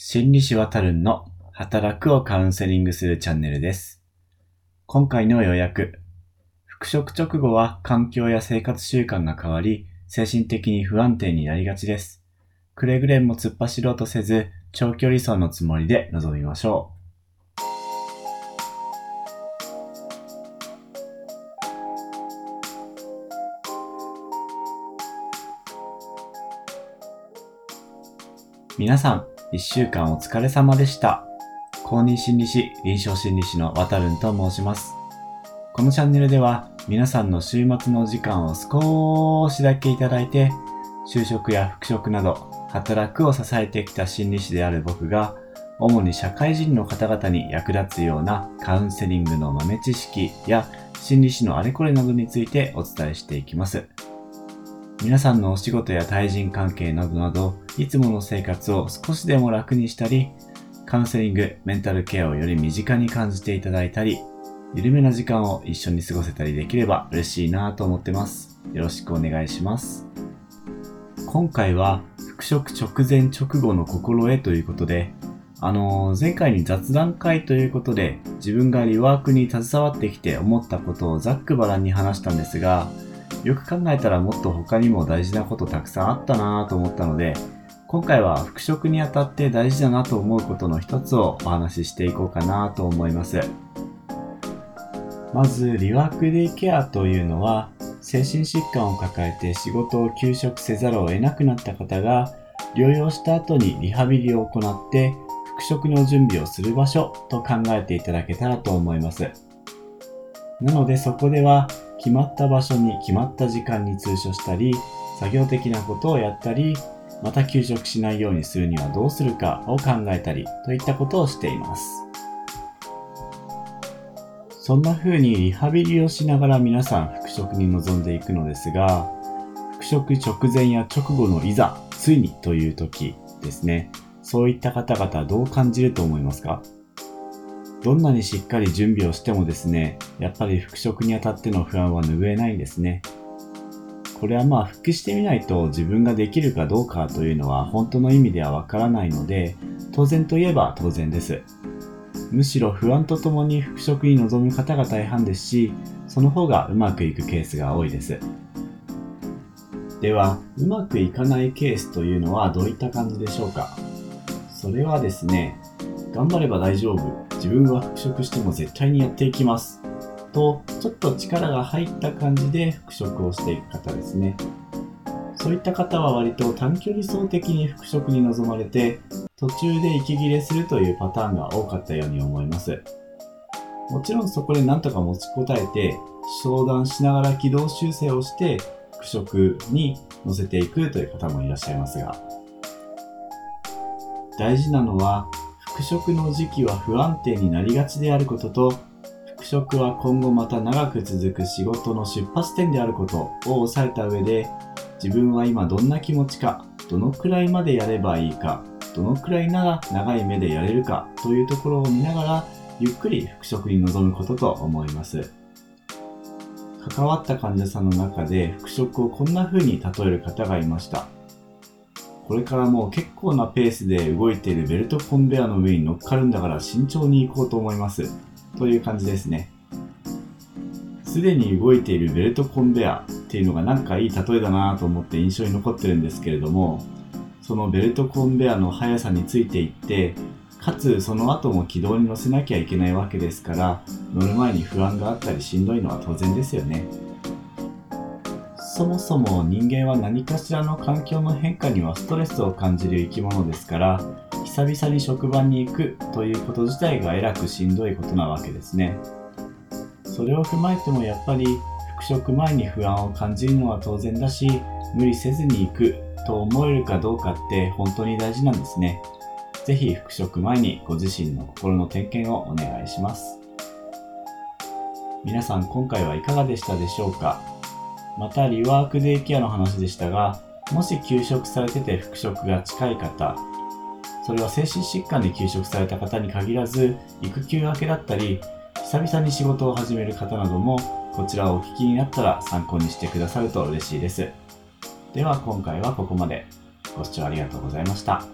心理師わたるんの働くをカウンセリングするチャンネルです。今回の要約。復職直後は環境や生活習慣が変わり、精神的に不安定になりがちです。くれぐれも突っ走ろうとせず、長距離走のつもりで臨みましょう。皆さん、一週間お疲れ様でした。公認心理師、臨床心理師のわたるんと申します。このチャンネルでは皆さんの週末の時間を少しだけいただいて、就職や復職など働くを支えてきた心理師である僕が、主に社会人の方々に役立つようなカウンセリングの豆知識や心理師のあれこれなどについてお伝えしていきます。皆さんのお仕事や対人関係などなど、いつもの生活を少しでも楽にしたり、カウンセリング、メンタルケアをより身近に感じていただいたり、緩めな時間を一緒に過ごせたりできれば嬉しいなと思ってます。よろしくお願いします。今回は復職直前直後の心得ということで、あのー前回に雑談会ということで自分がリワークに携わってきて思ったことをざっくばらんに話したんですが、よく考えたらもっと他にも大事なことたくさんあったなぁと思ったので、今回は復職にあたって大事だなと思うことの一つをお話ししていこうかなと思います。まず、リワークデイケアというのは、精神疾患を抱えて仕事を休職せざるを得なくなった方が、療養した後にリハビリを行って、復職の準備をする場所と考えていただけたらと思います。なのでそこでは、決まった場所に決まった時間に通所したり、作業的なことをやったり、また休職しないようにするにはどうするかを考えたりといったことをしています。そんな風にリハビリをしながら皆さん復職に臨んでいくのですが、復職直前や直後のいざ、ついにという時ですね。そういった方々どう感じると思いますか？どんなにしっかり準備をしてもですね、やっぱり復職にあたっての不安は拭えないんですね。これはまあ復帰してみないと自分ができるかどうかというのは本当の意味ではわからないので、当然といえば当然です。むしろ不安とともに復職に臨む方が大半ですし、その方がうまくいくケースが多いです。では、うまくいかないケースというのはどういった感じでしょうか？それはですね、頑張れば大丈夫。自分は復職しても絶対にやっていきます。と、ちょっと力が入った感じで復職をしていく方ですね。そういった方は割と短距離走的に復職に臨まれて、途中で息切れするというパターンが多かったように思います。もちろんそこで何とか持ちこたえて、相談しながら軌道修正をして、復職に乗せていくという方もいらっしゃいますが、大事なのは、復職の時期は不安定になりがちであることと、復職は今後また長く続く仕事の出発点であることを押さえた上で、自分は今どんな気持ちか、どのくらいまでやればいいか、どのくらいなら長い目でやれるかというところを見ながら、ゆっくり復職に臨むことと思います。関わった患者さんの中で復職をこんな風に例える方がいました。これからもう結構なペースで動いているベルトコンベアの上に乗っかるんだから慎重に行こうと思います。という感じですね。すでに動いているベルトコンベアっていうのがなんかいい例えだなと思って印象に残ってるんですけれども、そのベルトコンベアの速さについていって、かつその後も軌道に乗せなきゃいけないわけですから、乗る前に不安があったりしんどいのは当然ですよね。そもそも人間は何かしらの環境の変化にはストレスを感じる生き物ですから、久々に職場に行くということ自体がえらくしんどいことなわけですね。それを踏まえてもやっぱり復職前に不安を感じるのは当然だし、無理せずに行くと思えるかどうかって本当に大事なんですね。ぜひ復職前にご自身の心の点検をお願いします。皆さん今回はいかがでしたでしょうか？またリワークデイケアの話でしたが、もし休職されてて復職が近い方、それは精神疾患で休職された方に限らず、育休明けだったり、久々に仕事を始める方なども、こちらをお聞きになったら参考にしてくださると嬉しいです。では今回はここまで。ご視聴ありがとうございました。